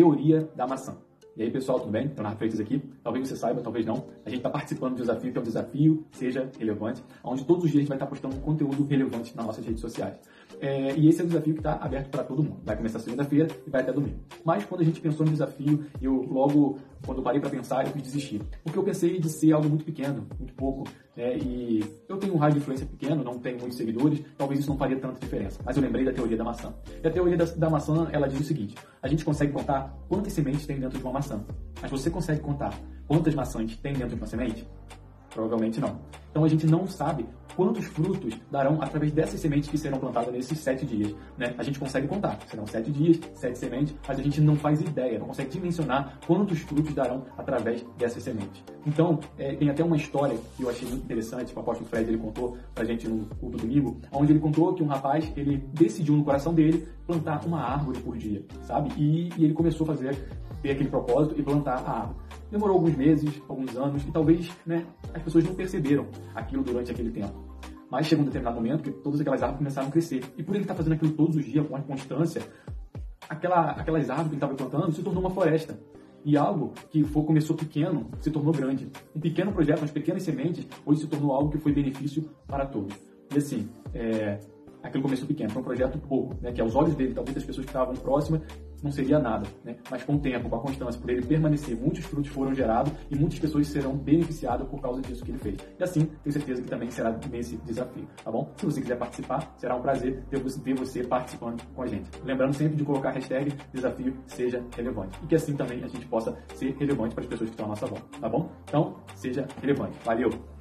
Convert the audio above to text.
teoria da maçã. E aí, pessoal, tudo bem? Leonardo Freitas aqui. Talvez você saiba, talvez não. A gente está participando do desafio, que é um desafio Seja Relevante, onde todos os dias a gente vai estar postando conteúdo relevante nas nossas redes sociais. É, e esse é o desafio que está aberto para todo mundo. Vai começar segunda-feira e vai até domingo. Mas quando a gente pensou no desafio, eu logo, quando parei para pensar, eu quis desistir. Porque eu pensei de ser algo muito pequeno, muito pouco. Né? E eu tenho um raio de influência pequeno, não tenho muitos seguidores, talvez isso não faria tanta diferença. Mas eu lembrei da teoria da maçã. E a teoria da, da maçã, ela diz o seguinte: a gente consegue contar quantas sementes tem dentro de uma maçã. Mas você consegue contar quantas maçãs tem dentro de uma semente? Provavelmente não. Então a gente não sabe quantos frutos darão através dessas sementes que serão plantadas nesses sete dias. Né? A gente consegue contar, serão sete dias, sete sementes, mas a gente não faz ideia, não consegue dimensionar quantos frutos darão através dessas sementes. Então, é, tem até uma história que eu achei muito interessante, que o apóstolo Fred ele contou pra gente no culto domingo, onde ele contou que um rapaz, ele decidiu no coração dele plantar uma árvore por dia, sabe? E, e ele começou a fazer, ter aquele propósito e plantar a árvore. Demorou alguns meses, alguns anos, e talvez né, as pessoas não perceberam aquilo durante aquele tempo. Mas chegou um determinado momento que todas aquelas árvores começaram a crescer. E por ele estar fazendo aquilo todos os dias, com constância, aquela, aquelas árvores que ele estava plantando se tornou uma floresta. E algo que foi, começou pequeno se tornou grande. Um pequeno projeto, umas pequenas sementes, hoje se tornou algo que foi benefício para todos. E assim, é, aquilo começou pequeno, foi um projeto pouco, né, que aos olhos dele, talvez das pessoas que estavam próximas, não seria nada, né? Mas com o tempo, com a constância, por ele permanecer, muitos frutos foram gerados e muitas pessoas serão beneficiadas por causa disso que ele fez. E assim, tenho certeza que também será nesse desafio, tá bom? Se você quiser participar, será um prazer ter você participando com a gente. Lembrando sempre de colocar a hashtag desafio seja relevante e que assim também a gente possa ser relevante para as pessoas que estão à nossa volta, tá bom? Então, seja relevante. Valeu!